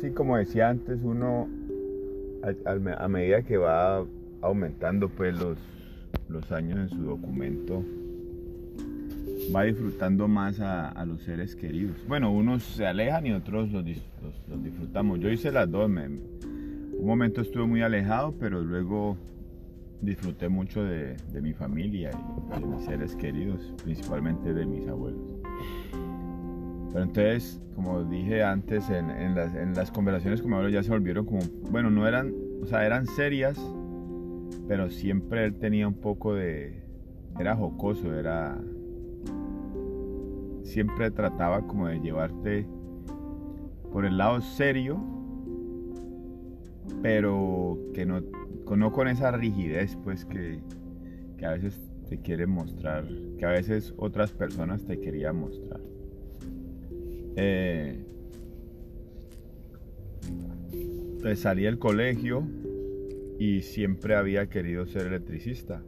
sí, como decía antes, uno a, medida que va aumentando pues los, los años en su documento, va disfrutando más a, los seres queridos. Bueno, unos se alejan y otros los, disfrutamos. Yo hice las dos. un momento estuve muy alejado, pero luego disfruté mucho de, mi familia y de mis seres queridos, principalmente de mis abuelos. Pero entonces, como dije antes, en, las, conversaciones con mi abuelo ya se volvieron como, bueno, no eran, o sea, eran serias, pero siempre él tenía un poco de, era jocoso, era, siempre trataba como de llevarte por el lado serio, pero que no, no con esa rigidez pues que, a veces te quiere mostrar, que a veces otras personas te querían mostrar. Eh, pues salí del colegio y siempre había querido ser electricista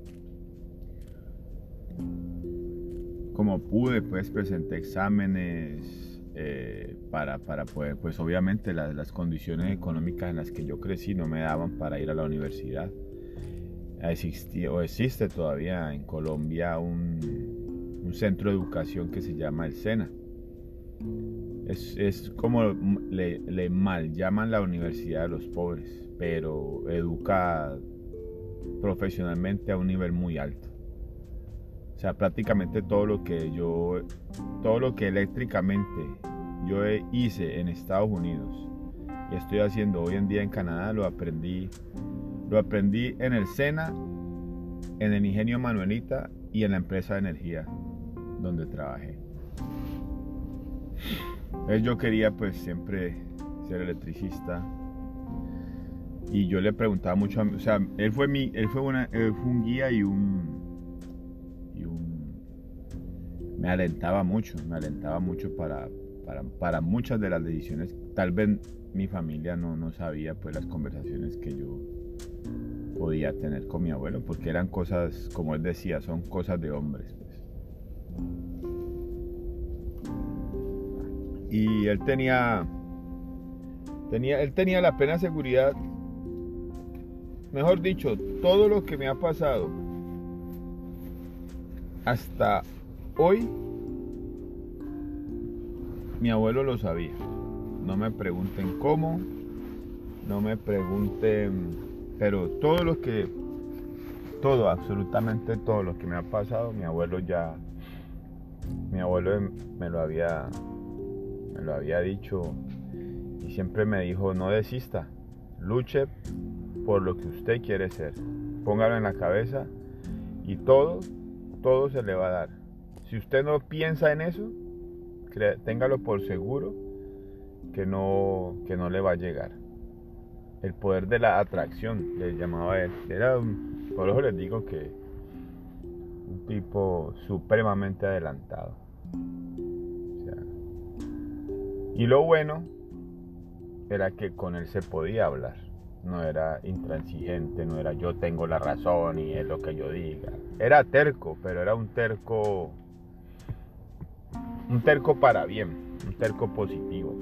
como pude, pues presenté exámenes eh, para, poder, pues obviamente las condiciones económicas en las que yo crecí no me daban para ir a la universidad. Existía, o existe todavía en Colombia un, centro de educación que se llama el SENA. Es, como le, le, mal llaman la universidad de los pobres, pero educa profesionalmente a un nivel muy alto. O sea, prácticamente todo lo que yo, todo lo que eléctricamente yo hice en Estados Unidos y estoy haciendo hoy en día en Canadá, lo aprendí, lo aprendí en el SENA, en el Ingenio Manuelita y en la empresa de energía donde trabajé. Yo quería pues siempre ser electricista y yo le preguntaba mucho, a, o sea, él fue mi, él fue, una, él un guía y un me alentaba mucho, me alentaba mucho para, para, muchas de las decisiones. Tal vez mi familia no, no sabía pues las conversaciones que yo podía tener con mi abuelo, porque eran cosas, como él decía, son cosas de hombres. Pues. Y él tenía, tenía, él tenía la plena seguridad, mejor dicho, todo lo que me ha pasado hasta hoy mi abuelo lo sabía. No me pregunten cómo, no me pregunten, pero todo lo que, todo, absolutamente todo lo que me ha pasado, mi abuelo ya, mi abuelo me lo había, lo había dicho y siempre me dijo, no desista, luche por lo que usted quiere ser, póngalo en la cabeza y todo, todo se le va a dar. Si usted no piensa en eso, téngalo por seguro que no, que no le va a llegar. El poder de la atracción, le llamaba él. Era, por eso les digo que un tipo supremamente adelantado. Y lo bueno era que con él se podía hablar. No era intransigente, no era yo tengo la razón y es lo que yo diga. Era terco, pero era un terco. Un terco para bien, un terco positivo.